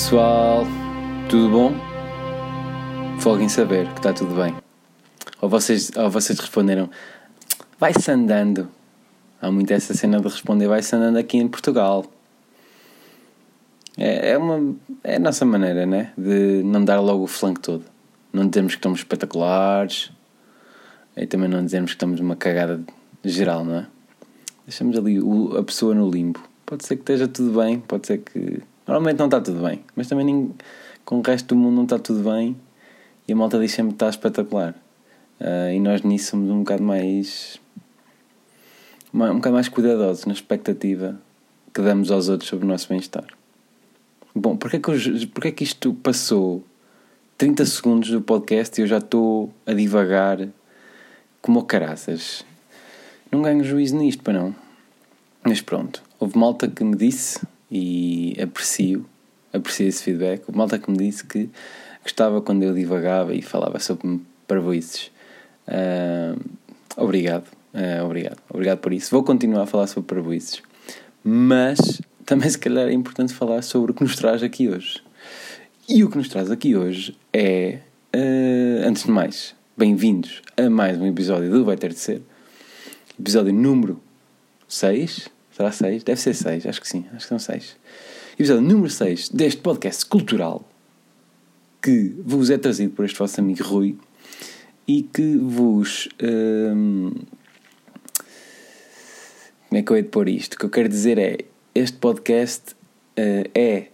Pessoal, tudo bom? Folguem saber que está tudo bem. Ou vocês, ou vocês responderam, vai-se andando. Há muito essa cena de responder, vai-se andando aqui em Portugal. É, é, uma, é a nossa maneira, né? De não dar logo o flanco todo. Não dizermos que estamos espetaculares e também não dizermos que estamos uma cagada geral, não é? Deixamos ali o, a pessoa no limbo. Pode ser que esteja tudo bem, pode ser que. Normalmente não está tudo bem, mas também com o resto do mundo não está tudo bem e a malta diz sempre que está espetacular. Uh, e nós nisso somos um bocado mais. um bocado mais cuidadosos na expectativa que damos aos outros sobre o nosso bem-estar. Bom, porque é, que eu, porque é que isto passou 30 segundos do podcast e eu já estou a divagar como caraças? Não ganho juízo nisto, para não. Mas pronto, houve malta que me disse, e aprecio, aprecio esse feedback, houve malta que me disse que gostava quando eu divagava e falava sobre parvoices. Uh, obrigado, uh, obrigado, obrigado por isso. Vou continuar a falar sobre parvoices, mas também se calhar é importante falar sobre o que nos traz aqui hoje. E o que nos traz aqui hoje é, uh, antes de mais, bem-vindos a mais um episódio do Vai Ter de Ser, episódio número 6. Será 6? Deve ser 6, acho que sim, acho que são 6. Episódio número 6 deste podcast cultural que vos é trazido por este vosso amigo Rui e que vos. Hum, como é que eu hei de pôr isto? O que eu quero dizer é: este podcast uh, é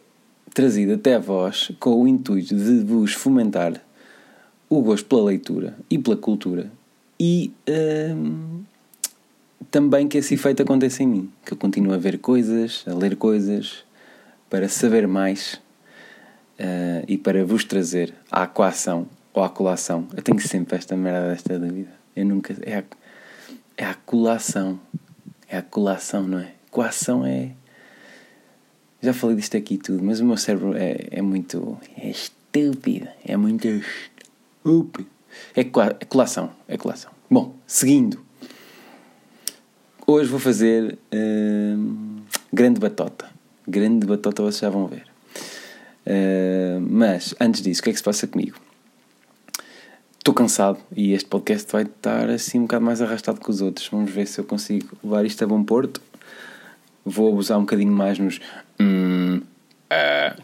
trazido até vós com o intuito de vos fomentar o gosto pela leitura e pela cultura e hum, também que esse efeito aconteça em mim, que eu continue a ver coisas, a ler coisas para saber mais uh, e para vos trazer a coação ou a colação. Eu tenho sempre esta merda desta dúvida. Eu nunca. É a, é a colação. É a colação, não é? Coação é. Já falei disto aqui tudo, mas o meu cérebro é, é muito. É estúpido. É muito estúpido. É, coa, é colação. É colação. Bom, seguindo. Hoje vou fazer uh, grande batota. Grande batota vocês já vão ver. Uh, mas, antes disso, o que é que se passa comigo? Estou cansado e este podcast vai estar assim um bocado mais arrastado que os outros. Vamos ver se eu consigo levar isto a bom porto. Vou abusar um bocadinho mais nos. uh,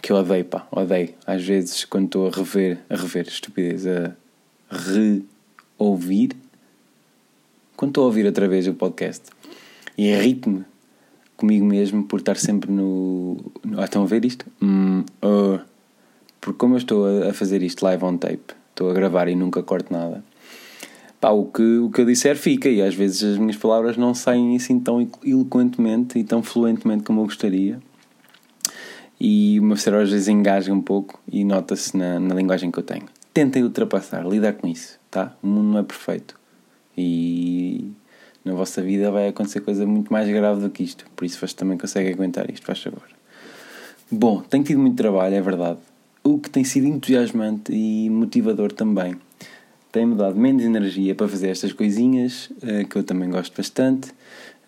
que eu odeio, pá, odeio. Às vezes, quando estou a rever, a rever, estupidez, a reouvir. Quando estou a ouvir outra vez o podcast e irrito-me comigo mesmo por estar sempre no. ah, estão a ver isto? Hum, uh, porque como eu estou a, fazer isto live on tape, estou a gravar e nunca corto nada, pá, o que, o que eu disser fica e às vezes as minhas palavras não saem assim tão eloquentemente e tão fluentemente como eu gostaria. E meu cérebro às vezes engaja um pouco e nota-se na, na linguagem que eu tenho. Tentem ultrapassar, lidar com isso, tá? O mundo não é perfeito. E na vossa vida vai acontecer coisa muito mais grave do que isto. Por isso vocês também conseguem aguentar isto, faz favor. Bom, tenho tido muito trabalho, é verdade. O que tem sido entusiasmante e motivador também. Tem-me dado menos energia para fazer estas coisinhas, uh, que eu também gosto bastante.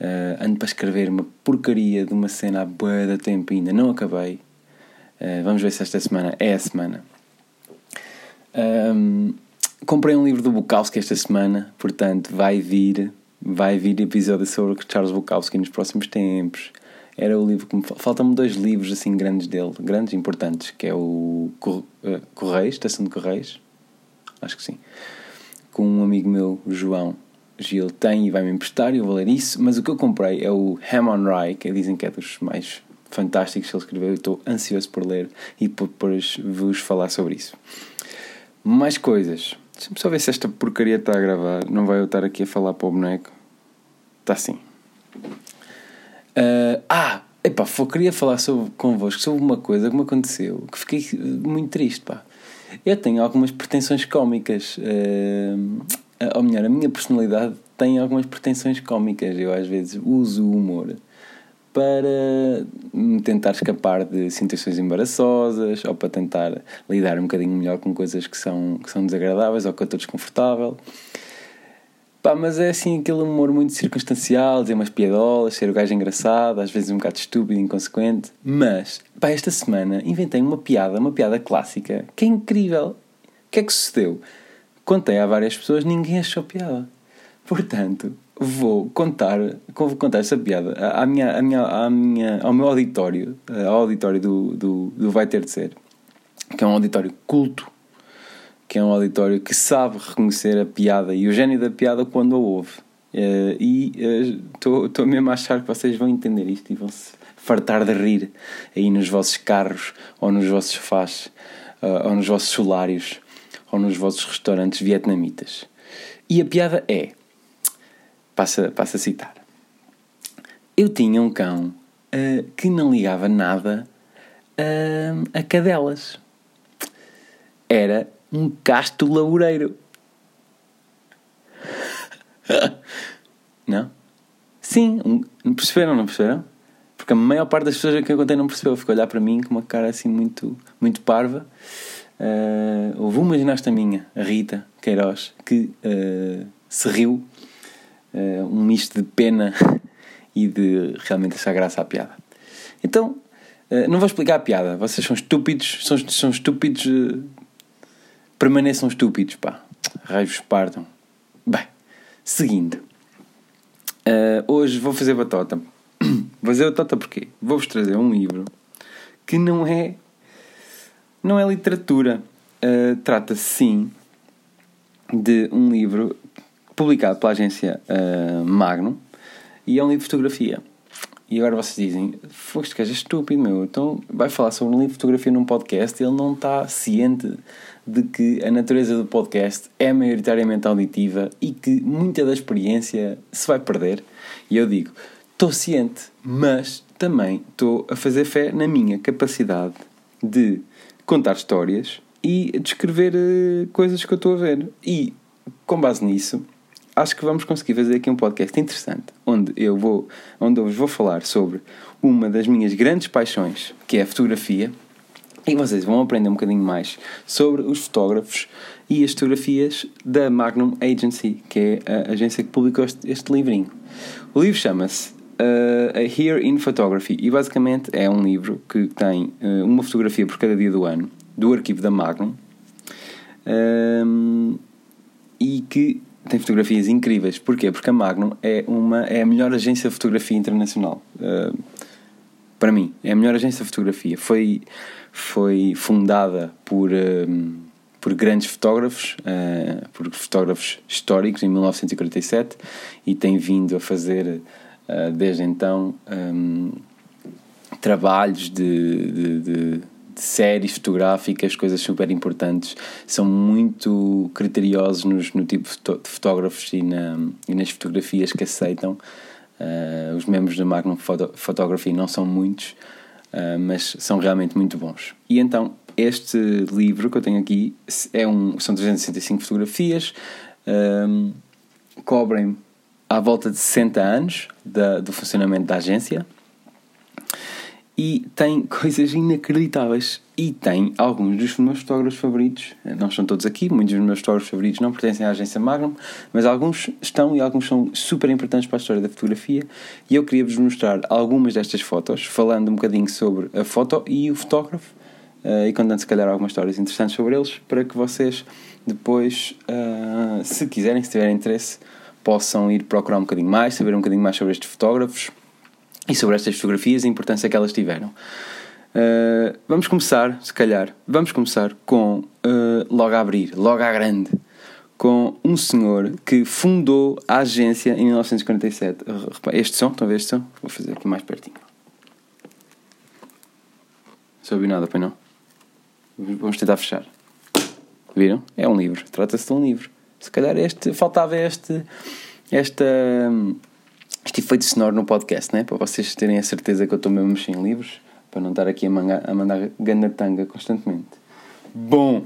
Uh, ando para escrever uma porcaria de uma cena há boa da tempo e ainda não acabei. Uh, vamos ver se esta semana é a semana. Um, comprei um livro do Bukowski esta semana, portanto vai vir vai vir episódio sobre Charles Bukowski nos próximos tempos. Era o livro que me faltam-me dois livros assim grandes dele, grandes importantes, que é o eh, Correios, Estação de Correios, acho que sim, com um amigo meu, João Gil, tem e vai-me emprestar e eu vou ler isso, mas o que eu comprei é o Hammond Rye, que dizem que é dos mais fantásticos que ele escreveu, eu estou ansioso por ler e por depois vos falar sobre isso. Mais coisas. Deixa-me só ver se esta porcaria está a gravar. Não vai eu estar aqui a falar para o boneco. Está assim. Uh, ah, epá, queria falar sobre, convosco sobre uma coisa que me aconteceu que fiquei muito triste, pá. Eu tenho algumas pretensões cómicas. Uh, ou melhor, a minha personalidade tem algumas pretensões cómicas. Eu às vezes uso o humor para tentar escapar de situações embaraçosas ou para tentar lidar um bocadinho melhor com coisas que são, que são desagradáveis ou que eu estou desconfortável. Pá, mas é assim aquele humor muito circunstancial, dizer umas piadolas, ser o gajo engraçado, às vezes um bocado estúpido, inconsequente. Mas, pá, esta semana inventei uma piada, uma piada clássica, que é incrível. O que é que sucedeu? Contei a várias pessoas, ninguém achou piada. Portanto, vou contar, vou contar essa piada à minha, à minha, à minha, ao meu auditório, ao auditório do, do, do Vai Ter de Ser, que é um auditório culto, que é um auditório que sabe reconhecer a piada e o gênio da piada quando a ouve. Uh, e estou uh, mesmo a achar que vocês vão entender isto e vão se fartar de rir aí nos vossos carros, ou nos vossos sofás, uh, ou nos vossos solários, ou nos vossos restaurantes vietnamitas. E a piada é: passa, passa a citar. Eu tinha um cão que não ligava nada a cadelas. Era um casto laboreiro. não? Sim, um, perceberam, não perceberam? Porque a maior parte das pessoas que eu contei não percebeu, ficou a olhar para mim com uma cara assim muito, muito parva. Uh, houve uma ginasta minha, a Rita Queiroz, que uh, se riu, uh, um misto de pena e de realmente achar graça à piada. Então, não vou explicar a piada, vocês são estúpidos, são, são estúpidos permaneçam estúpidos, pá. Raios partam. Bem, seguindo. Uh, hoje vou fazer batota. vou fazer batota porquê? Vou-vos trazer um livro que não é. não é literatura. Uh, Trata-se sim de um livro publicado pela agência uh, Magnum e é um livro de fotografia. E agora vocês dizem: Foste que é estúpido, meu. Então vai falar sobre um livro de fotografia num podcast e ele não está ciente de que a natureza do podcast é maioritariamente auditiva e que muita da experiência se vai perder. E eu digo, estou ciente, mas também estou a fazer fé na minha capacidade de contar histórias e descrever uh, coisas que eu estou a ver. E com base nisso, acho que vamos conseguir fazer aqui um podcast interessante, onde eu vou, onde eu vos vou falar sobre uma das minhas grandes paixões, que é a fotografia, e vocês vão aprender um bocadinho mais sobre os fotógrafos e as fotografias da Magnum Agency, que é a agência que publicou este, este livrinho. O livro chama-se uh, A Here in Photography e basicamente é um livro que tem uh, uma fotografia por cada dia do ano do arquivo da Magnum um, e que tem fotografias incríveis. Porquê? Porque a Magnum é, uma, é a melhor agência de fotografia internacional. Uh, para mim, é a melhor agência de fotografia. Foi foi fundada por, um, por grandes fotógrafos, uh, por fotógrafos históricos, em 1947, e tem vindo a fazer, uh, desde então, um, trabalhos de, de, de, de, séries fotográficas, coisas super importantes. São muito criteriosos nos, no tipo de fotógrafos e, na, e nas fotografias que aceitam. Uh, os membros da Magnum Photography não são muitos, uh, mas são realmente muito bons. E então, este livro que eu tenho aqui é um, são 365 fotografias, um, cobrem à volta de 60 anos da, do funcionamento da agência e tem coisas inacreditáveis. E tem alguns dos meus fotógrafos favoritos, não estão todos aqui, muitos dos meus fotógrafos favoritos não pertencem à agência Magnum, mas alguns estão e alguns são super importantes para a história da fotografia. E eu queria vos mostrar algumas destas fotos, falando um bocadinho sobre a foto e o fotógrafo, uh, e contando se calhar algumas histórias interessantes sobre eles, para que vocês depois, uh, se quiserem, se tiverem interesse, possam ir procurar um bocadinho mais, saber um bocadinho mais sobre estes fotógrafos e sobre estas fotografias e a importância que elas tiveram. Uh, vamos começar, se calhar, vamos começar com uh, logo a abrir, logo à grande, com um senhor que fundou a agência em 1947. Este som, estão a ver este som? Vou fazer aqui mais pertinho. Não nada, pois não? Vamos tentar fechar. Viram? É um livro, trata-se de um livro. Se calhar este, faltava este, esta este efeito sonoro no podcast, né? para vocês terem a certeza que eu estou mesmo em livros, para não estar aqui a, manga, a mandar gandatanga constantemente. Bom,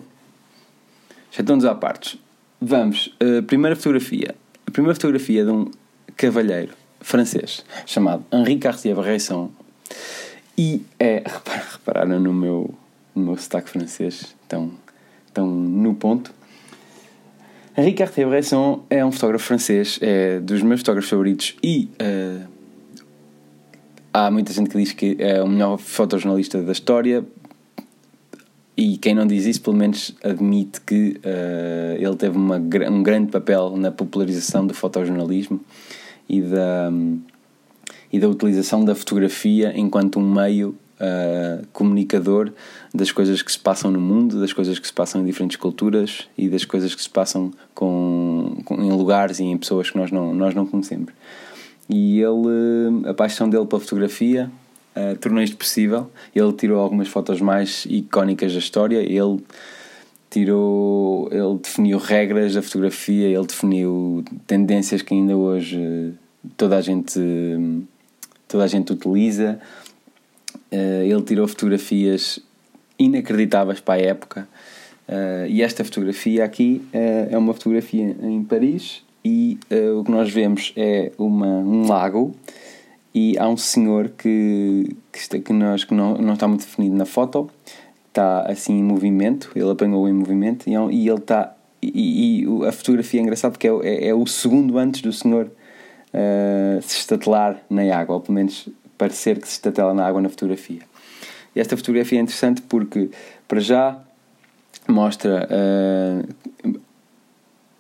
já estamos à parte. Vamos, a primeira fotografia. A primeira fotografia é de um cavalheiro francês chamado Henri Cartier-Bresson e é, repararam no meu, no meu sotaque francês, tão, tão no ponto. Henri Cartier-Bresson é um fotógrafo francês, é dos meus fotógrafos favoritos e uh, há muita gente que diz que é o melhor fotojornalista da história e quem não diz isso pelo menos admite que uh, ele teve uma, um grande papel na popularização do fotojornalismo e da, um, e da utilização da fotografia enquanto um meio uh, comunicador das coisas que se passam no mundo, das coisas que se passam em diferentes culturas e das coisas que se passam com, com em lugares e em pessoas que nós não, nós não conhecemos. E ele, a paixão dele pela fotografia uh, tornou isto possível. Ele tirou algumas fotos mais icónicas da história. Ele tirou, ele definiu regras da fotografia, ele definiu tendências que ainda hoje toda a gente toda a gente utiliza. Uh, ele tirou fotografias inacreditáveis para a época. Uh, e esta fotografia aqui uh, é uma fotografia em Paris e o que nós vemos é uma, um lago e há um senhor que, que, está, que, nós, que não, não está muito definido na foto, está assim em movimento, ele apanhou em movimento e, é e ele está e, e, a fotografia é engraçada porque é, é, é, o segundo antes do senhor uh, se estatelar na água, ou pelo menos parecer que se estatela na água na fotografia. E esta fotografia é interessante porque, para já, mostra uh,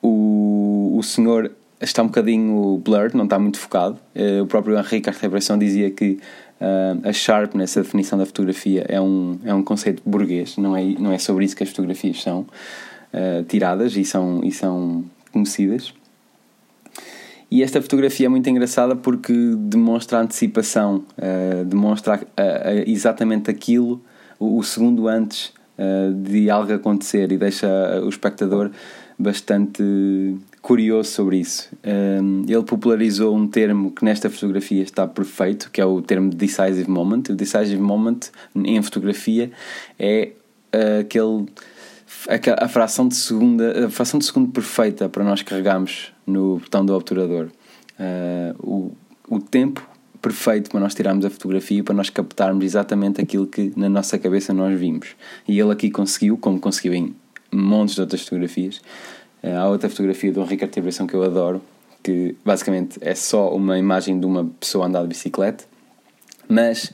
o, o senhor está um bocadinho blurred, não está muito focado. Uh, o próprio Henri Cartier-Bresson dizia que uh, a sharpness, a definição da fotografia, é um, é um conceito burguês, não é, não é sobre isso que as fotografias são tiradas e são, e são conhecidas. E esta fotografia é muito engraçada porque demonstra a antecipação, uh, demonstra uh, uh, exatamente aquilo, o, o segundo antes de algo acontecer e deixa o espectador bastante curioso sobre isso. ele popularizou um termo que nesta fotografia está perfeito, que é o termo decisive moment. O decisive moment em fotografia é aquele a fração de segunda a fração de segundo perfeita para nós carregarmos no botão do obturador. Uh, o, o tempo perfeito para nós tirarmos a fotografia para nós captarmos exatamente aquilo que na nossa cabeça nós vimos. E ele aqui conseguiu como conseguiu em montes de outras fotografias. Uh, há outra fotografia do Ricardo Tibração que eu adoro que basicamente é só uma imagem de uma pessoa andar de bicicleta mas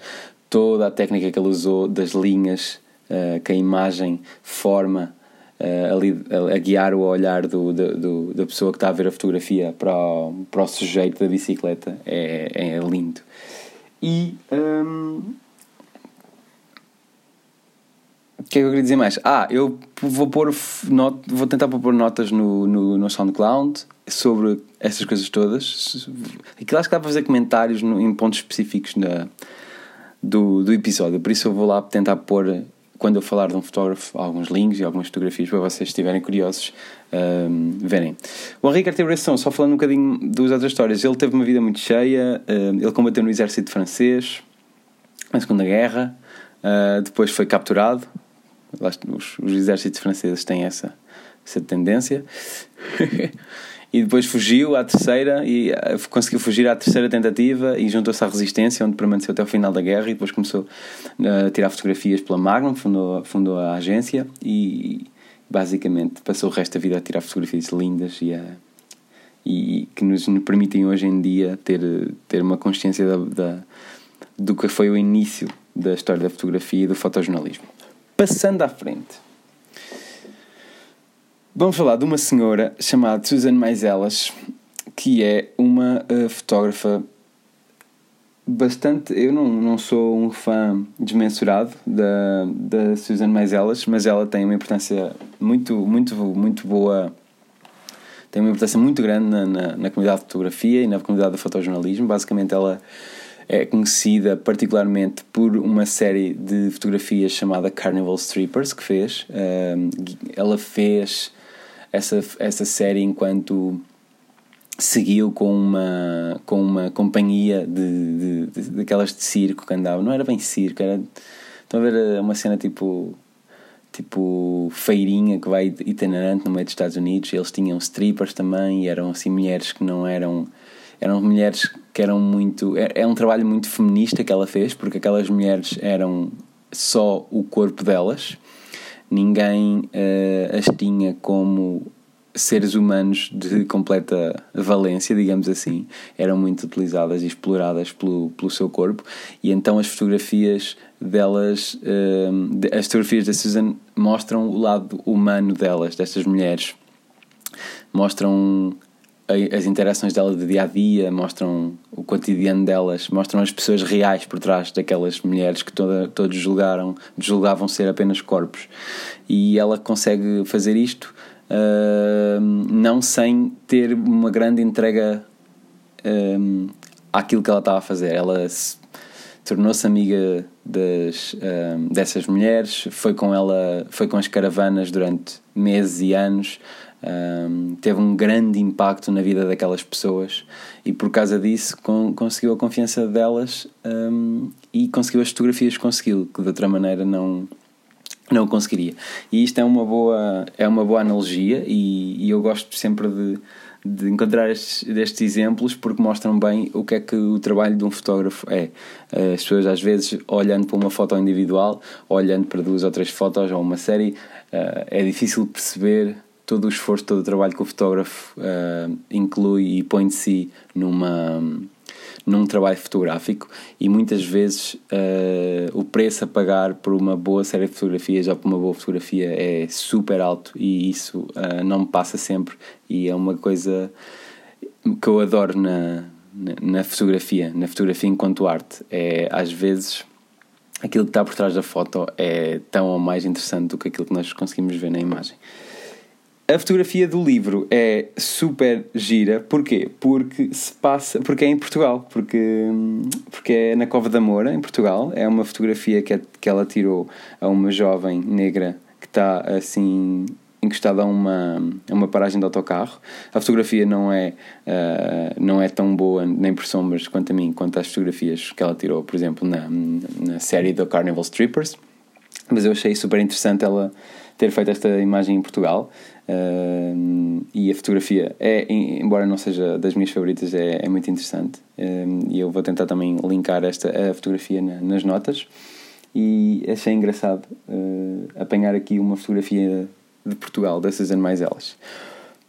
toda a técnica que ele usou das linhas uh, que a imagem forma a, a, guiar o olhar do, do, do, da pessoa que está a ver a fotografia para o, para o sujeito da bicicleta é, é lindo. E. Um, o que é que eu queria dizer mais? Ah, eu vou pôr not, vou tentar pôr notas no, no, no SoundCloud sobre essas coisas todas. Aquilo acho que dá para fazer comentários no, em pontos específicos na, do, do episódio, por isso eu vou lá tentar pôr quando eu falar de um fotógrafo, alguns links e algumas fotografias para vocês estiverem curiosos um, verem. O Henri Cartier-Bresson, só falando um bocadinho das outras histórias, ele teve uma vida muito cheia, um, ele combateu no exército francês na Segunda Guerra, uh, depois foi capturado, os, os exércitos franceses têm essa, essa tendência. e depois fugiu à terceira e eh, conseguiu fugir à terceira tentativa e juntou-se à resistência onde permaneceu até o final da guerra e depois começou eh, a tirar fotografias pela Magnum fundou, fundou a agência e basicamente passou o resto da vida a tirar fotografias lindas e, a, e que nos, permitem hoje em dia ter, ter uma consciência da, da, do que foi o início da história da fotografia e do fotojornalismo. Passando à frente Vamos falar de uma senhora chamada Susan Maiselas, que é uma uh, fotógrafa bastante. Eu não, não sou um fã desmensurado da, da Susan Maiselas, mas ela tem uma importância muito, muito, muito boa. Tem uma importância muito grande na, na, na comunidade de fotografia e na comunidade do fotojornalismo. Basicamente, ela é conhecida particularmente por uma série de fotografias chamada Carnival Strippers que fez. Uh, ela fez essa, essa série enquanto seguiu com uma, com uma companhia de, de, de, daquelas de circo que andava. Não era bem circo, era. Estão a ver eh, uma cena tipo. Tipo feirinha que vai itinerante no meio dos Estados Unidos. Eles tinham strippers também e eram assim mulheres que não eram. Eram mulheres que eram muito. É, é um trabalho muito feminista que ela fez, porque aquelas mulheres eram só o corpo delas ninguém uh, as tinha como seres humanos de completa valência, digamos assim, eram muito utilizadas e exploradas pelo, pelo seu corpo, e então as fotografias delas, uh, as fotografias da Susan mostram o lado humano delas, destas mulheres, mostram as interações dela do dia a dia, mostram o cotidiano delas, mostram as pessoas reais por trás daquelas mulheres que toda, todos julgaram, julgavam ser apenas corpos. E ela consegue fazer isto uh, não sem ter uma grande entrega um, àquilo que ela estava a fazer. Ela tornou-se amiga das, um, dessas mulheres, foi com ela, foi com as caravanas durante meses e anos um, teve um grande impacto na vida daquelas pessoas e por causa disso com, conseguiu a confiança delas um, e conseguiu as fotografias conseguiu, que de outra maneira não, não conseguiria. E isto é uma boa, é uma boa analogia e, e eu gosto sempre de, de encontrar estes, estes exemplos porque mostram bem o que é que o trabalho de um fotógrafo é. As pessoas às vezes olhando para uma foto individual, olhando para duas ou três fotos ou uma série, uh, é difícil perceber todo o esforço, todo o trabalho que o fotógrafo uh, inclui e põe de si numa, num trabalho fotográfico e muitas vezes uh, o preço a pagar por uma boa série de fotografias ou por uma boa fotografia é super alto e isso uh, não me passa sempre e é uma coisa que eu adoro na, na, na fotografia, na fotografia enquanto arte. É às vezes aquilo que está por trás da foto é tão ou mais interessante do que aquilo que nós conseguimos ver na imagem. A fotografia do livro é super gira, porquê? Porque se passa, porque é em Portugal, porque, porque é na Cova da Moura, em Portugal. É uma fotografia que, é, que ela tirou a uma jovem negra que está assim encostada a uma, a uma paragem de autocarro. A fotografia não é, uh, não é tão boa nem por sombras quanto a mim, quanto as fotografias que ela tirou, por exemplo, na, na série do Carnival Strippers. Mas eu achei super interessante ela ter feito esta imagem em Portugal. Uh, e a fotografia é, embora não seja das minhas favoritas, é, é muito interessante. Uh, e eu vou tentar também linkar esta a fotografia na, nas notas. E achei engraçado uh, apanhar aqui uma fotografia de Portugal, da Susan Mais Elas.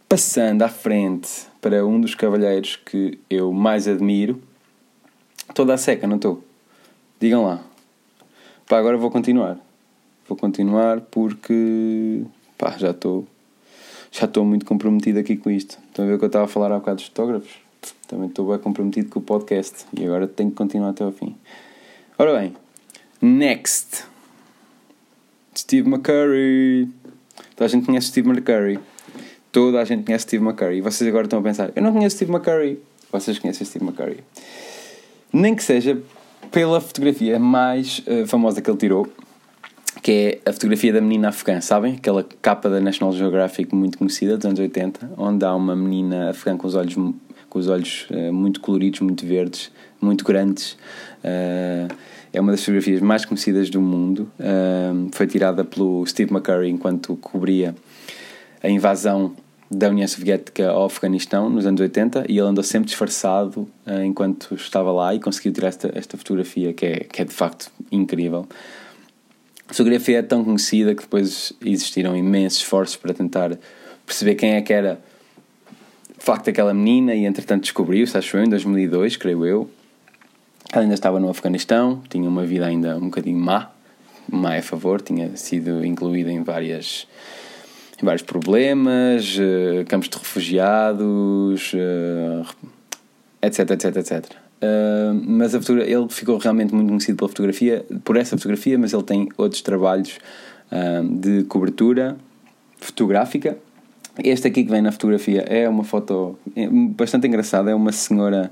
Passando à frente para um dos cavalheiros que eu mais admiro, toda a seca, não estou? Digam lá. Pá, agora vou continuar. Vou continuar porque pá, já estou já estou muito comprometido aqui com isto. Estão a ver o que eu estava a falar há bocado dos fotógrafos? Também estou bem comprometido com o podcast e agora tenho que continuar até ao fim. Ora bem, next. Steve McCurry. Toda a gente conhece Steve McCurry. Toda a gente conhece Steve McCurry. E vocês agora estão a pensar, eu não conheço Steve McCurry. Vocês conhecem Steve McCurry. Nem que seja pela fotografia mais uh, famosa que ele tirou, que é a fotografia da menina afegã, sabem? Aquela capa da National Geographic muito conhecida dos anos 80, onde há uma menina afegã com os olhos, com os olhos uh, muito coloridos, muito verdes, muito grandes. Uh, é uma das fotografias mais conhecidas do mundo. Uh, foi tirada pelo Steve McCurry enquanto cobria a invasão da União Soviética ao Afeganistão nos anos 80 e ele andou sempre disfarçado enquanto estava lá e conseguiu tirar esta, esta fotografia que é, que é de facto incrível. Fotografia é tão conhecida que depois existiram imensos esforços para tentar perceber quem é que era de facto aquela menina e entretanto descobriu-se, acho eu, em 2002, creio eu. Ela ainda estava no Afeganistão, tinha uma vida ainda um bocadinho má, má a favor, tinha sido incluída em várias em vários problemas, uh, campos de refugiados, etc, etc, etc. Uh, mas a ele ficou realmente muito conhecido pela fotografia, por essa fotografia, mas ele tem outros trabalhos uh, de cobertura fotográfica. Este aqui que vem na fotografia é uma foto bastante engraçada, é uma senhora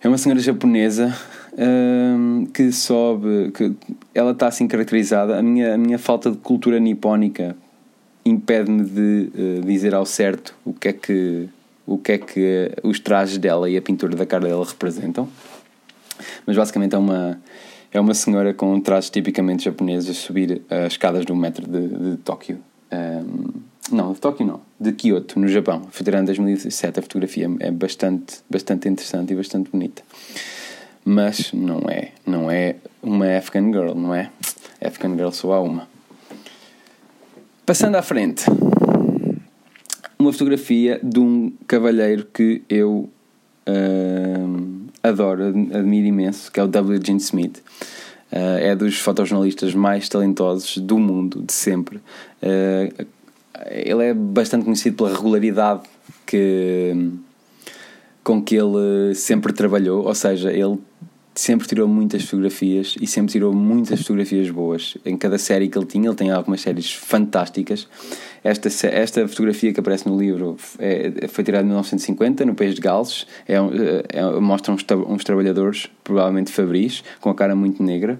é uma senhora japonesa uh, que sobe, que ela está assim caracterizada. A minha, a minha falta de cultura nipónica impede-me de dizer ao certo o que é que o que é que os trajes dela e a pintura da cara dela representam. Mas basicamente é uma, é uma senhora com trajes tipicamente japoneses a subir as escadas do metro de, de Tóquio. Um, não, de Tóquio não, de Kyoto, no Japão. Tirada em 2017. A fotografia é bastante, bastante interessante e bastante bonita. Mas não é, não é uma Afghan Girl, não é? Afghan Girl só há uma. Passando à frente, uma fotografia de um cavalheiro que eu uh, adoro, admiro imenso, que é o W. Gene Smith. Uh, é dos fotojornalistas mais talentosos do mundo, de sempre. Uh, ele é bastante conhecido pela regularidade que, com que ele sempre trabalhou, ou seja, ele sempre tirou muitas fotografias e sempre tirou muitas fotografias boas. Em cada série que ele tinha, ele tem algumas séries fantásticas. Esta, esta fotografia que aparece no livro é, foi tirada em 1950, no país de Gales. É, é, mostra uns, uns trabalhadores, provavelmente fabris, com a cara muito negra.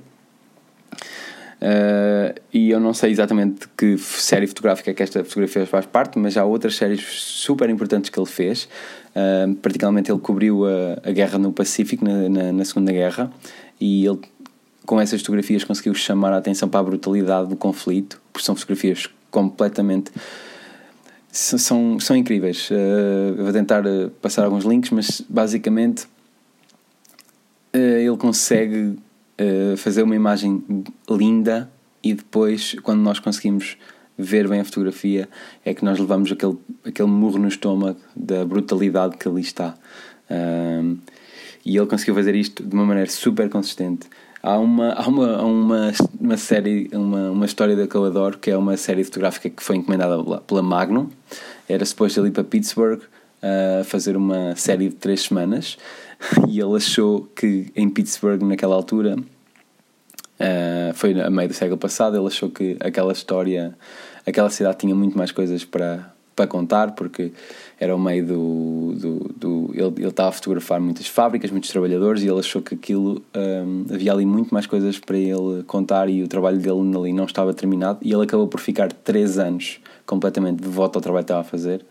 Uh, e eu não sei exatamente de que série fotográfica é que esta fotografia faz parte, mas há outras séries super importantes que ele fez. Uh, particularmente, ele cobriu a, a guerra no Pacífico, na, na, na, Segunda Guerra, e ele, com essas fotografias, conseguiu chamar a atenção para a brutalidade do conflito, porque são fotografias completamente. São, são incríveis. Uh, vou tentar passar alguns links, mas basicamente ele consegue uh, fazer uma imagem linda e depois, quando nós conseguimos ver bem a fotografia, é que nós levamos aquele, aquele murro no estômago da brutalidade que ali está. Um, e ele conseguiu fazer isto de uma maneira super consistente. Há uma, há uma, uma, uma série, uma, uma história da adoro, que é uma série fotográfica que foi encomendada pela Magnum. Era suposto ir para Pittsburgh uh, fazer uma série de três semanas e ele achou que em Pittsburgh, naquela altura, uh, foi a meio do século passado, ele achou que aquela história, aquela cidade tinha muito mais coisas para, para contar, porque era o meio do. do, do ele, ele estava a fotografar muitas fábricas, muitos trabalhadores, e ele achou que aquilo. Um, havia ali muito mais coisas para ele contar e o trabalho dele ali não estava terminado, e ele acabou por ficar três anos completamente de volta ao trabalho que estava a fazer.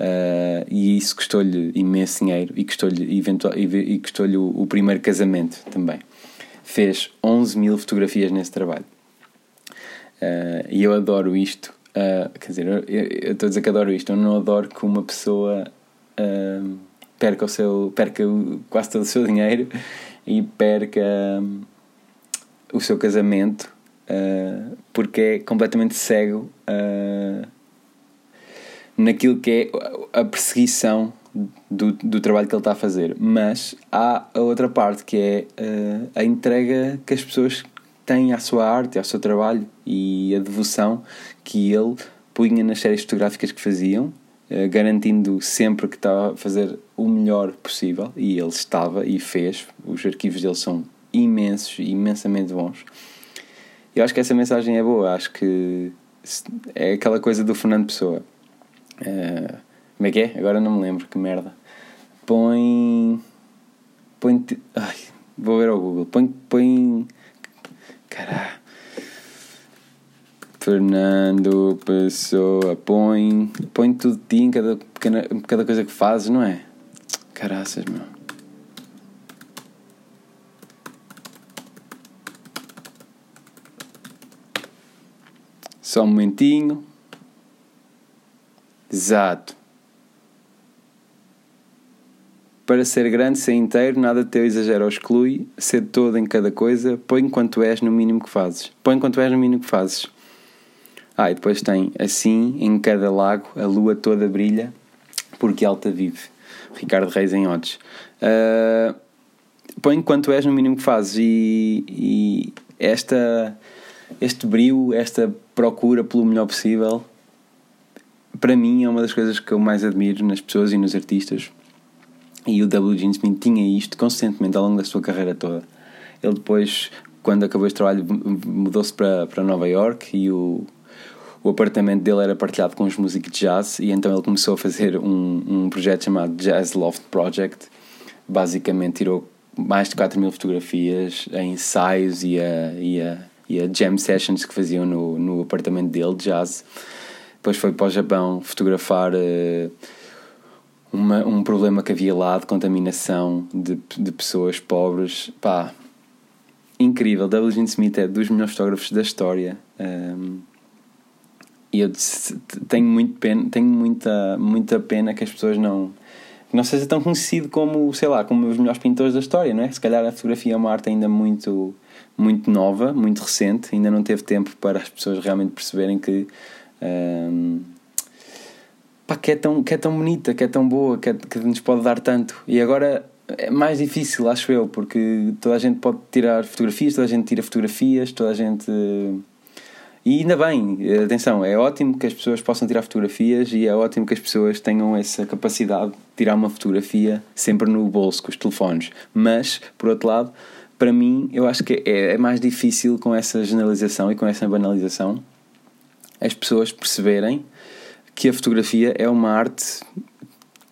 Uh, e isso custou-lhe imenso dinheiro e custou-lhe e, custou-lhe o, o, primeiro casamento também. Fez 11 mil fotografias nesse trabalho. Uh, e eu adoro isto. Uh, quer dizer, eu, eu estou a dizer que adoro isto. Eu não adoro que uma pessoa perca, o seu, perca quase todo o seu dinheiro e perca um, o seu casamento porque é completamente cego naquilo que é a perseguição do, do trabalho que ele está a fazer. Mas há a outra parte que é uh, a entrega que as pessoas têm à sua arte, ao seu trabalho e a devoção que ele punha nas séries fotográficas que faziam, uh, garantindo sempre que estava a fazer o melhor possível. E ele estava e fez. Os arquivos dele são imensos imensamente bons. Eu acho que essa mensagem é boa. Acho que é aquela coisa do Fernando Pessoa Como é que é? Agora não me lembro, que merda. Põe. Põe. Ai, vou ver ao Google. Põe. Põe. Caralho. Fernando Pessoa, põe. Põe tudo de ti em cada, pequena, cada coisa que fazes, não é? Caraças, meu. Só um momentinho. Exato. Para ser grande, ser inteiro, nada teu exagero ou exclui, ser todo em cada coisa, põe quanto és no mínimo que fazes. Põe quanto és no mínimo que fazes. Ah, e depois tem assim, em cada lago, a lua toda brilha, porque alta vive. Ricardo Reis em Odes. Uh, põe quanto és no mínimo que fazes e, e esta, este brilho, esta procura pelo melhor possível para mim é uma das coisas que eu mais admiro nas pessoas e nos artistas. E o W. Gene Smith tinha isto constantemente ao longo da sua carreira toda. Ele depois, quando acabou este trabalho, mudou-se para, para Nova York e o, o apartamento dele era partilhado com os músicos de jazz e então ele começou a fazer um, um projeto chamado Jazz Loft Project. Basicamente tirou mais de 4 mil fotografias a ensaios e a, e a, e a jam sessions que faziam no, no apartamento dele de jazz depois foi para o Japão fotografar uh, uma, um problema que havia lá de contaminação de, de pessoas pobres. Pá, incrível. W. Gene Smith é dos melhores fotógrafos da história. Um, ehm, e eu tenho, muito pena, tenho muita, muita pena que as pessoas não não seja tão conhecido como, sei lá, como os melhores pintores da história, não é? Se calhar a fotografia é uma arte ainda muito, muito nova, muito recente, ainda não teve tempo para as pessoas realmente perceberem que um, pá, que, é tão, que é tão bonita, que é tão boa, que, é, que nos pode dar tanto. E agora é mais difícil, acho eu, porque toda a gente pode tirar fotografias, toda a gente tira fotografias, toda a gente. E ainda bem, atenção, é ótimo que as pessoas possam tirar fotografias e é ótimo que as pessoas tenham essa capacidade de tirar uma fotografia sempre no bolso com os telefones. Mas, por outro lado, para mim, eu acho que é, é mais difícil com essa generalização e com essa banalização as pessoas perceberem que a fotografia é uma arte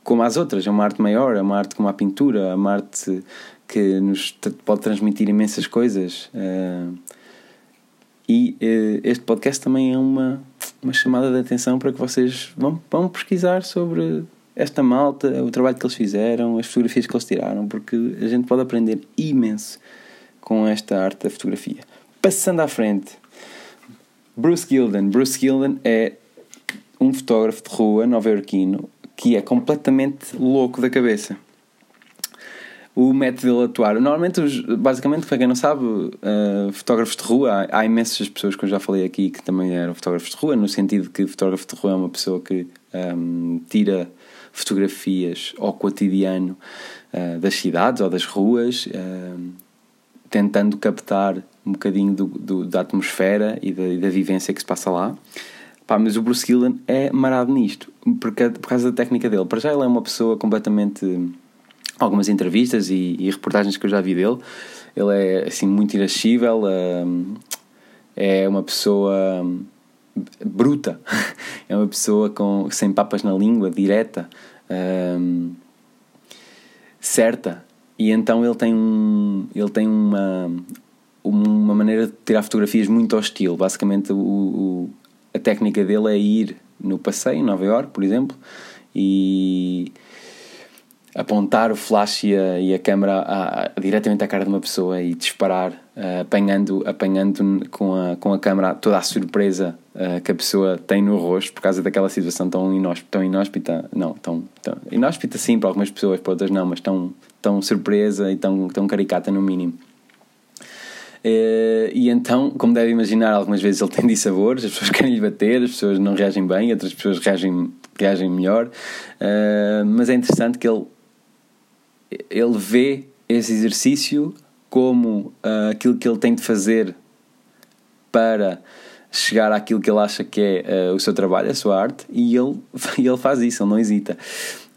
como as outras, é uma arte maior, é uma arte como a pintura, é uma arte que nos pode transmitir imensas coisas. Uh, e uh, este podcast também é uma, uma chamada de atenção para que vocês vão, vão pesquisar sobre esta malta, o trabalho que eles fizeram, as fotografias que eles tiraram, porque a gente pode aprender imenso com esta arte da fotografia. Passando à frente, Bruce Gilden. Bruce Gilden é um fotógrafo de rua nova-iorquino que é completamente louco da cabeça. O método dele atuar. Normalmente, os, basicamente, para quem não sabe, uh, fotógrafos de rua, há, há, imensas pessoas que eu já falei aqui que também eram fotógrafos de rua, no sentido que fotógrafo de rua é uma pessoa que um, tira fotografias ao cotidiano uh, das cidades ou das ruas, uh, tentando captar um bocadinho do, do, da atmosfera e da, e da vivência que se passa lá. Pá, mas o Bruce Gillen é marado nisto, porque, por causa da técnica dele. Para já ele é uma pessoa completamente... Algumas entrevistas e, e reportagens que eu já vi dele, ele é assim muito irascível, hum, é uma pessoa bruta, é uma pessoa com, sem papas na língua, direta, hum, certa. E então ele tem, um, ele tem uma, uma maneira de tirar fotografias muito hostil. Basicamente, o, o a técnica dele é ir no passeio em Nova York, por exemplo, e apontar o flash e a, e a câmera a, a, diretamente à cara de uma pessoa e disparar, uh, apanhando, apanhando com, a, com a câmera toda a surpresa uh, que a pessoa tem no rosto por causa daquela situação tão inóspita, tão inóspita não, tão, tão inóspita sim para algumas pessoas, para outras não, mas tão, tão surpresa e tão, tão caricata no mínimo. Uh, e então, como deve imaginar, algumas vezes ele tem dissabores, as pessoas querem lhe bater, as pessoas não reagem bem, outras pessoas reagem, reagem melhor. Uh, mas é interessante que ele, ele vê esse exercício como uh, aquilo que ele tem de fazer para chegar àquilo que ele acha que é o seu trabalho, a sua arte, e ele, ele faz isso, ele não hesita.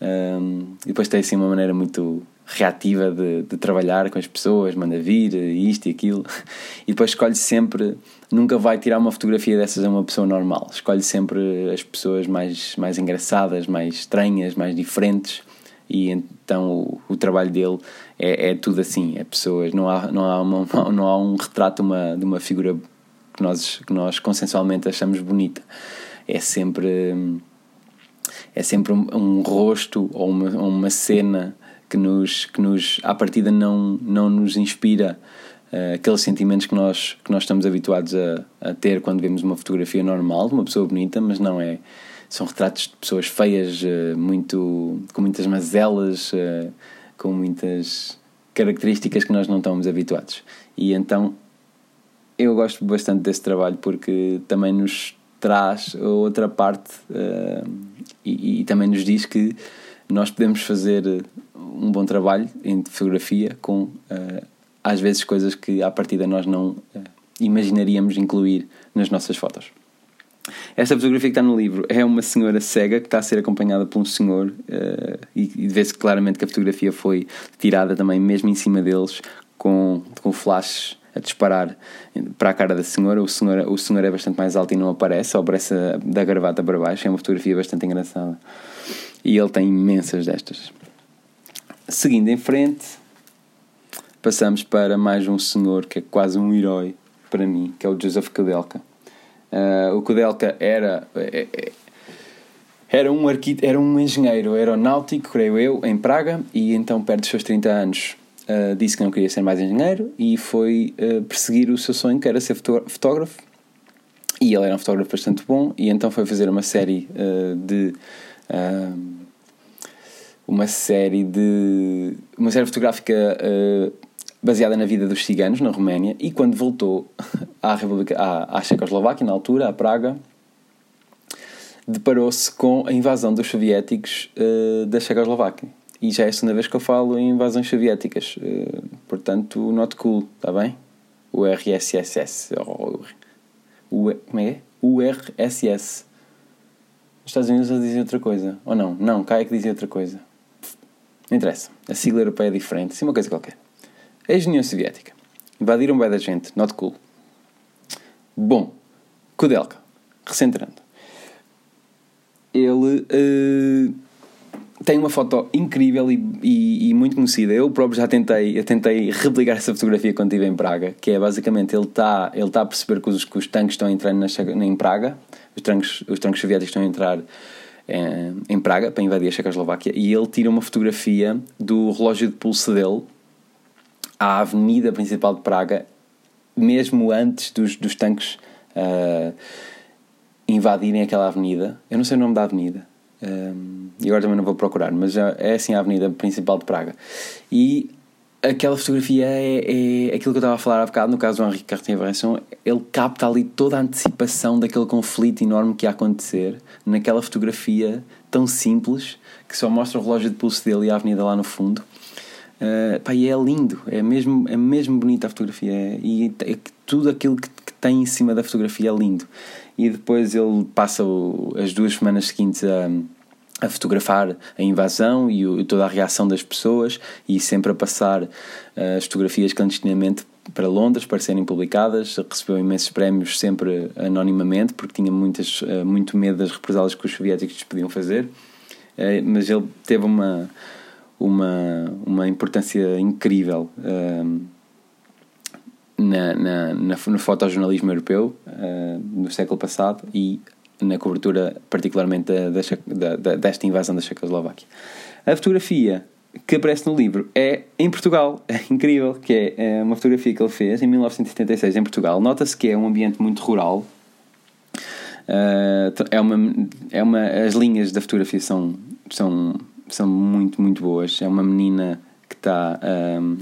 e depois tem assim uma maneira muito reativa de, de, trabalhar com as pessoas, manda vir isto e aquilo, e depois escolhe sempre, nunca vai tirar uma fotografia dessas a uma pessoa normal, escolhe sempre as pessoas mais, mais engraçadas, mais estranhas, mais diferentes, e então o, o trabalho dele é, é, tudo assim, é pessoas, não há, não há, uma, não há um retrato uma, de uma figura que nós, que nós consensualmente achamos bonita, é sempre é sempre um, um rosto ou uma, uma cena que nos, que nos à partida não, não nos inspira uh, aqueles sentimentos que nós, que nós estamos habituados a, a ter quando vemos uma fotografia normal de uma pessoa bonita, mas não é. São retratos de pessoas feias, uh, muito, com muitas mazelas, uh, com muitas características que nós não estamos habituados. E então eu gosto bastante desse trabalho porque também nos traz outra parte e, e também nos diz que nós podemos fazer um bom trabalho em fotografia com uh, às vezes coisas que à partida nós não uh, imaginaríamos incluir nas nossas fotos. Esta fotografia que está no livro é uma senhora cega que está a ser acompanhada por um senhor uh, e, vê-se claramente que a fotografia foi tirada também mesmo em cima deles com, com flashes a disparar para a cara da senhora. O senhor, o senhor é bastante mais alto e não aparece, só aparece da gravata para baixo. É uma fotografia bastante engraçada. E ele tem imensas destas. Seguindo em frente, passamos para mais um senhor que é quase um herói para mim, que é o Joseph Kudelka. Uh, o Kudelka era, é, é, era, um arquite era um engenheiro aeronáutico, creio eu, em Praga, e então, perto dos seus 30 anos, uh, disse que não queria ser mais engenheiro e foi uh, perseguir o seu sonho, que era ser fotógrafo. E ele era um fotógrafo bastante bom, e então foi fazer uma série de uma série de uma série fotográfica uh, baseada na vida dos ciganos na Roménia e quando voltou à República à, à Checoslováquia na altura à Praga deparou-se com a invasão dos soviéticos uh, da Checoslováquia. E já é a segunda vez que eu falo em invasões soviéticas. Uh, portanto, not cool, está bem? O RSSS. O, como é? RSS. Os Estados Unidos dizem outra coisa. Ou não? Não, cá é que dizem outra coisa. Não interessa. A sigla europeia é diferente. Sim, uma coisa qualquer. Ex-União Soviética. Invadiram bem da gente. Not cool. Bom. Kudelka. Recentrando. Ele uh, tem uma foto incrível e, e, e, muito conhecida. Eu próprio já tentei, eu tentei replicar essa fotografia quando estive em Praga, que é basicamente ele está ele tá a perceber que os, que os tanques estão entrando na, em Praga, os tanques, os tanques soviéticos estão a entrar em, Praga para invadir a Checoslováquia e ele tira uma fotografia do relógio de pulso dele à avenida principal de Praga, mesmo antes dos, dos tanques uh, invadirem aquela avenida. Eu não sei o nome da avenida. Um, e agora também não vou procurar, mas é assim a avenida principal de Praga. E aquela fotografia é, é aquilo que eu estava a falar há bocado, no caso do Henrique Cartier-Bresson, ele capta ali toda a antecipação daquele conflito enorme que ia acontecer naquela fotografia tão simples que só mostra o relógio de pulso dele e a avenida lá no fundo. Uh, pá, e é lindo, é mesmo, é mesmo bonita a fotografia é, e é, tudo aquilo que, que, tem em cima da fotografia é lindo. E depois ele passa o, as duas semanas seguintes a, a fotografar a invasão e o, toda a reação das pessoas e sempre a passar uh, as fotografias clandestinamente para Londres para serem publicadas. Recebeu imensos prémios sempre anonimamente porque tinha muitas, uh, muito medo das represálias que os soviéticos podiam fazer. Uh, mas ele teve uma uma, uma importância incrível na, na, na, no fotojornalismo europeu uh, no século passado e na cobertura particularmente da, da, desta invasão da Checoslováquia. A fotografia que aparece no livro é em Portugal, é incrível, que é, é uma fotografia que ele fez em 1976 em Portugal. Nota-se que é um ambiente muito rural. Uh, é uma, é uma, as linhas da fotografia são, são são muito, muito boas. É uma menina que está um,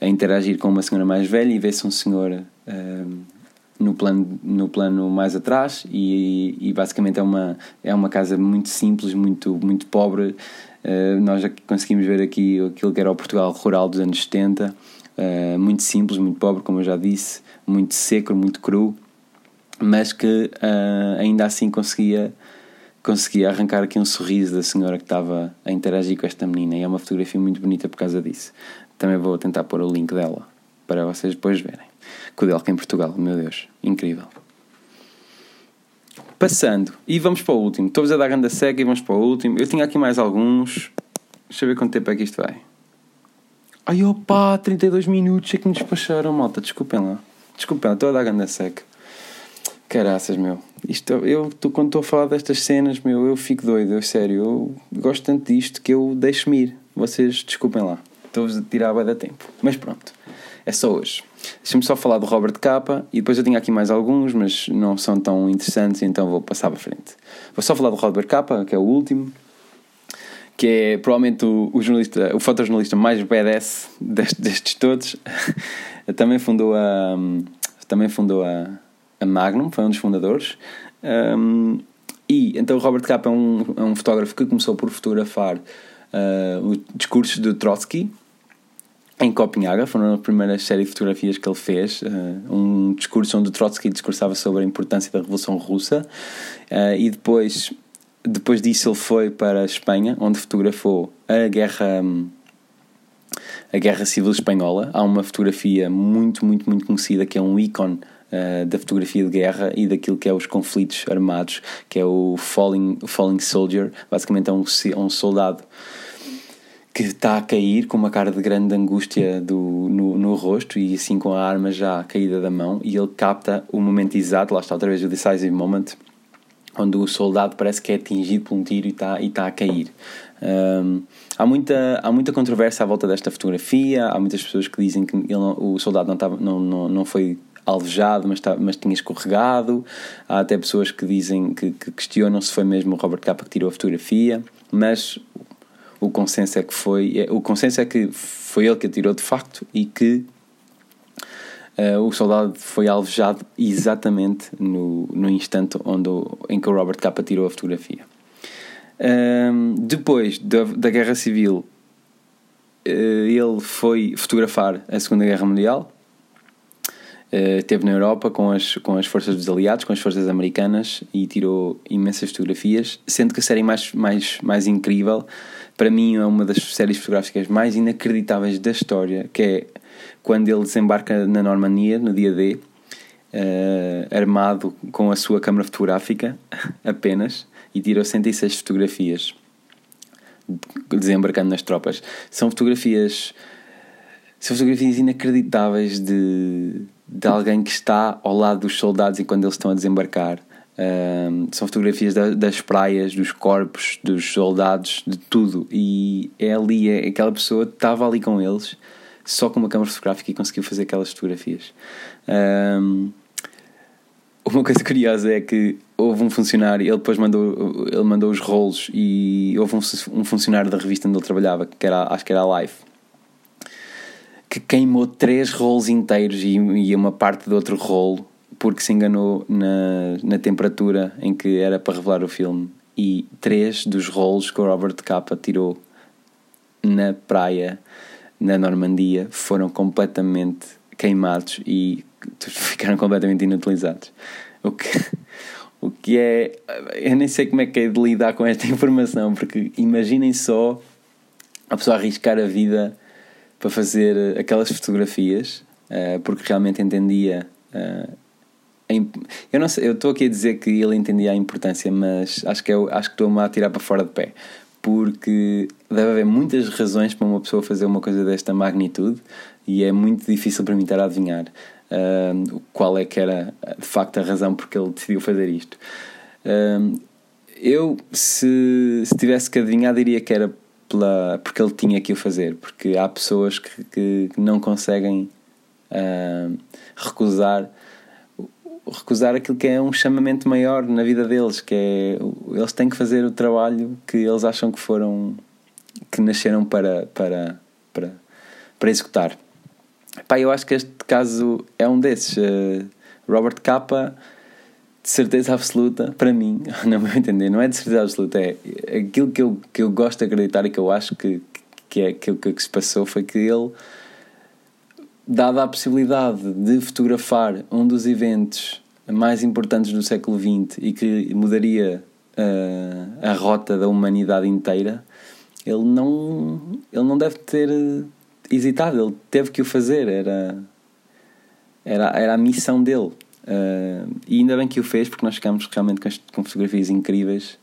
a interagir com uma senhora mais velha e vê-se um senhor um, no, plano, no plano mais atrás e, e, basicamente é uma, é uma casa muito simples, muito, muito pobre. Uh, nós já conseguimos ver aqui aquilo que era o Portugal rural dos anos 70, uh, muito simples, muito pobre, como eu já disse, muito seco, muito cru, mas que uh, ainda assim conseguia consegui arrancar aqui um sorriso da senhora que estava a interagir com esta menina e é uma fotografia muito bonita por causa disso. Também vou tentar pôr o link dela para vocês depois verem. Kudelka em Portugal, meu Deus, incrível. Passando, e vamos para o último. Estou-vos a dar grande seca e vamos para o último. Eu tinha aqui mais alguns. Deixa eu ver quanto tempo é que isto vai. Ai opa, 32 minutos é que me despacharam, malta. Desculpem lá. Desculpem lá, estou a dar grande seca. Caraças, meu. Isto, eu, tu, quando estou a falar destas cenas, meu, eu fico doido, eu, sério. Eu gosto tanto disto que eu deixo-me ir. Vocês, desculpem lá. Estou-vos a tirar a da tempo. Mas pronto. É só hoje. Deixa-me só falar do Robert Capa e depois eu tinha aqui mais alguns, mas não são tão interessantes, então vou passar para frente. Vou só falar do Robert Capa, que é o último, que é provavelmente o, o jornalista, o fotojornalista mais badass destes, destes todos. também fundou a. Também fundou a a Magnum, foi um dos fundadores. Um, e então Robert Capa é um, é um fotógrafo que começou por fotografar uh, o discurso de Trotsky em Copenhaga, foram a primeira série de fotografias que ele fez, uh, um discurso onde Trotsky discursava sobre a importância da Revolução Russa, uh, e depois, depois disso ele foi para a Espanha, onde fotografou a guerra, a guerra Civil Espanhola. Há uma fotografia muito, muito, muito conhecida que é um ícone uh, da fotografia de guerra e daquilo que é os conflitos armados, que é o Falling, falling Soldier. Basicamente é um, um soldado que está a cair com uma cara de grande angústia do, no, no rosto e assim com a arma já caída da mão e ele capta o momento exato, lá está outra vez o decisive moment, onde o soldado parece que é atingido por um tiro e está, e está a cair. Um, há, muita, há muita controvérsia à volta desta fotografia, há muitas pessoas que dizem que ele, o soldado não, estava, não, não, não foi alvejado, mas, tá, mas tinha escorregado. Há até pessoas que dizem que, que questionam se foi mesmo o Robert Capa que tirou a fotografia, mas o consenso é que foi, é, o consenso é que foi ele que a tirou de facto e que uh, o soldado foi alvejado exatamente no, no instante onde, em que o Robert Capa tirou a fotografia. Um, depois da, da Guerra Civil, uh, ele foi fotografar a Segunda Guerra Mundial. Esteve na Europa com as, com as forças dos aliados, com as forças americanas e tirou imensas fotografias. Sendo que a série mais, mais, mais incrível, para mim, é uma das séries fotográficas mais inacreditáveis da história, que é quando ele desembarca na Normandia, no dia D, uh, armado com a sua câmara fotográfica apenas e tirou 106 fotografias desembarcando nas tropas. São fotografias são fotografias inacreditáveis de, de alguém que está ao lado dos soldados enquanto eles estão a desembarcar. São fotografias da, das praias, dos corpos, dos soldados, de tudo. E é ali, é, aquela pessoa estava ali com eles, só com uma câmera fotográfica e conseguiu fazer aquelas fotografias. Um, uma coisa curiosa é que houve um funcionário, ele depois mandou, ele mandou os rolos e houve um, um funcionário da revista onde ele trabalhava, que era, acho que era a Life, que queimou três rolos inteiros e, e uma parte do outro rolo porque se enganou na, na temperatura em que era para revelar o filme. E três dos rolos que o Robert Capa tirou na praia, na Normandia, foram completamente queimados e ficaram completamente inutilizados. O que, o que é. Eu nem sei como é que é de lidar com esta informação, porque imaginem só a pessoa arriscar a vida para fazer aquelas fotografias, uh, porque realmente entendia. Eu não sei, eu estou aqui a dizer que ele entendia a importância, mas acho que, eu, acho que estou-me a tirar para fora de pé, porque deve haver muitas razões para uma pessoa fazer uma coisa desta magnitude e é muito difícil para mim estar a adivinhar uh, qual é que era de facto a razão porque ele decidiu fazer isto. Uh, eu, se, se tivesse que adivinhar, diria que era pela, porque ele tinha que o fazer, porque há pessoas que, que não conseguem uh, recusar recusar aquilo que é um chamamento maior na vida deles, que é eles têm que fazer o trabalho que eles acham que foram que nasceram para para para, para executar. Pá, eu acho que este caso é um desses. Uh, Robert Capa, de certeza absoluta, para mim, não me entender, não é de certeza absoluta, é aquilo que eu, que eu gosto de acreditar e que eu acho que, que é aquilo que, que se passou foi que ele, dada a possibilidade de fotografar um dos eventos mais importantes do século XX e que mudaria uh, a rota da humanidade inteira, ele não, ele não deve ter hesitado, ele teve que o fazer, era, era, era a missão dele. Uh, e ainda bem que o fez, porque nós ficámos realmente com, com fotografias incríveis.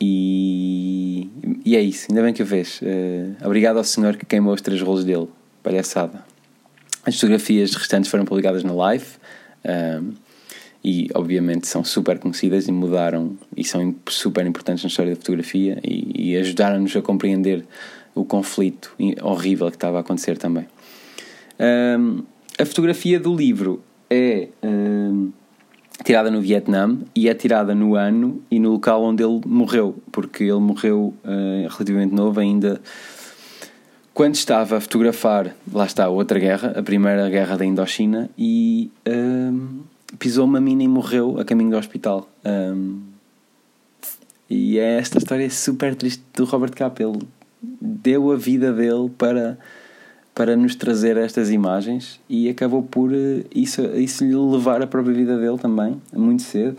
E, e é isso, ainda bem que o fez. Uh, obrigado ao senhor que queimou os três rolos dele. Palhaçada. As fotografias restantes foram publicadas na Live e, obviamente, são super conhecidas e mudaram e são super importantes na história da fotografia e, e ajudaram-nos a compreender o conflito horrível que estava a acontecer também. Um, a fotografia do livro é um, tirada no Vietnã e é tirada no ano e no local onde ele morreu, porque ele morreu uh, relativamente novo ainda. Quando estava a fotografar, lá está a outra guerra, a primeira guerra da Indochina, e um, pisou uma mina e morreu a caminho do hospital. e é esta história super triste do Robert Capa. Ele deu a vida dele para, para nos trazer estas imagens e acabou por eh, isso, isso lhe levar a própria vida dele também, muito cedo.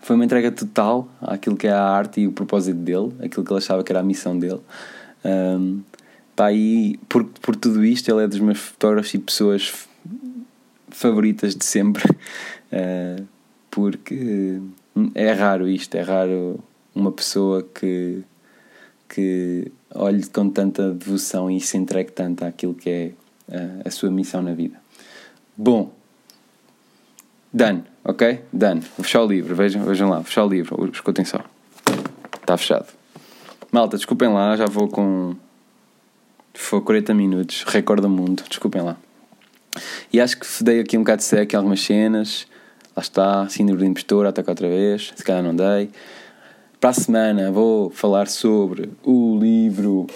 Foi uma entrega total àquilo que é a arte e o propósito dele, aquilo que ele achava que era a missão dele. Um, pá, e por, por tudo isto, ele é dos meus fotógrafos e pessoas favoritas de sempre, uh, porque é raro isto, é raro uma pessoa que que olhe com tanta devoção e se entregue tanto àquilo que é a, eh, a sua missão na vida. Bom, done, ok? Done. Vou fechar o livro, vejam, vejam lá, fechar o livro, escutem só. Está fechado. Malta, desculpem lá, já vou com. Foi 40 minutos, recorde do mundo, desculpem lá. E acho que dei aqui um bocado de seco em algumas cenas. Lá está, síndrome de impostor, ataca outra vez. Se calhar não dei. Para a semana vou falar sobre o livro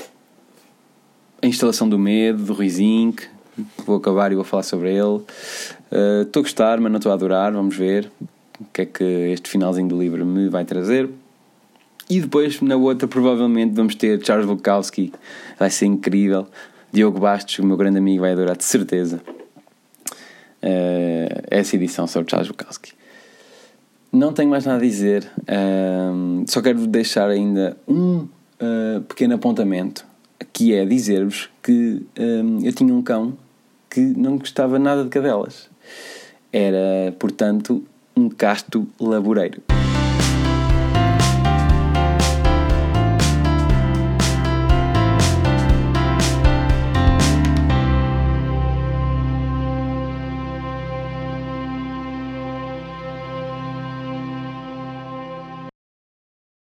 a instalação do medo, do Ruizinho, vou acabar e vou falar sobre ele. Estou uh, a gostar, mas não estou a adorar, vamos ver o que é que este finalzinho do livro me vai trazer. E depois, na outra, provavelmente vamos ter Charles Bukowski, vai ser incrível. Diogo Bastos, o meu grande amigo, vai adorar, de certeza. Uh, essa edição sobre Charles Bukowski. Não tenho mais nada a dizer, uh, só quero deixar ainda um uh, pequeno apontamento, que é dizer-vos que eu tinha um cão que não gostava nada de cadelas. Era, portanto, um casto laboreiro.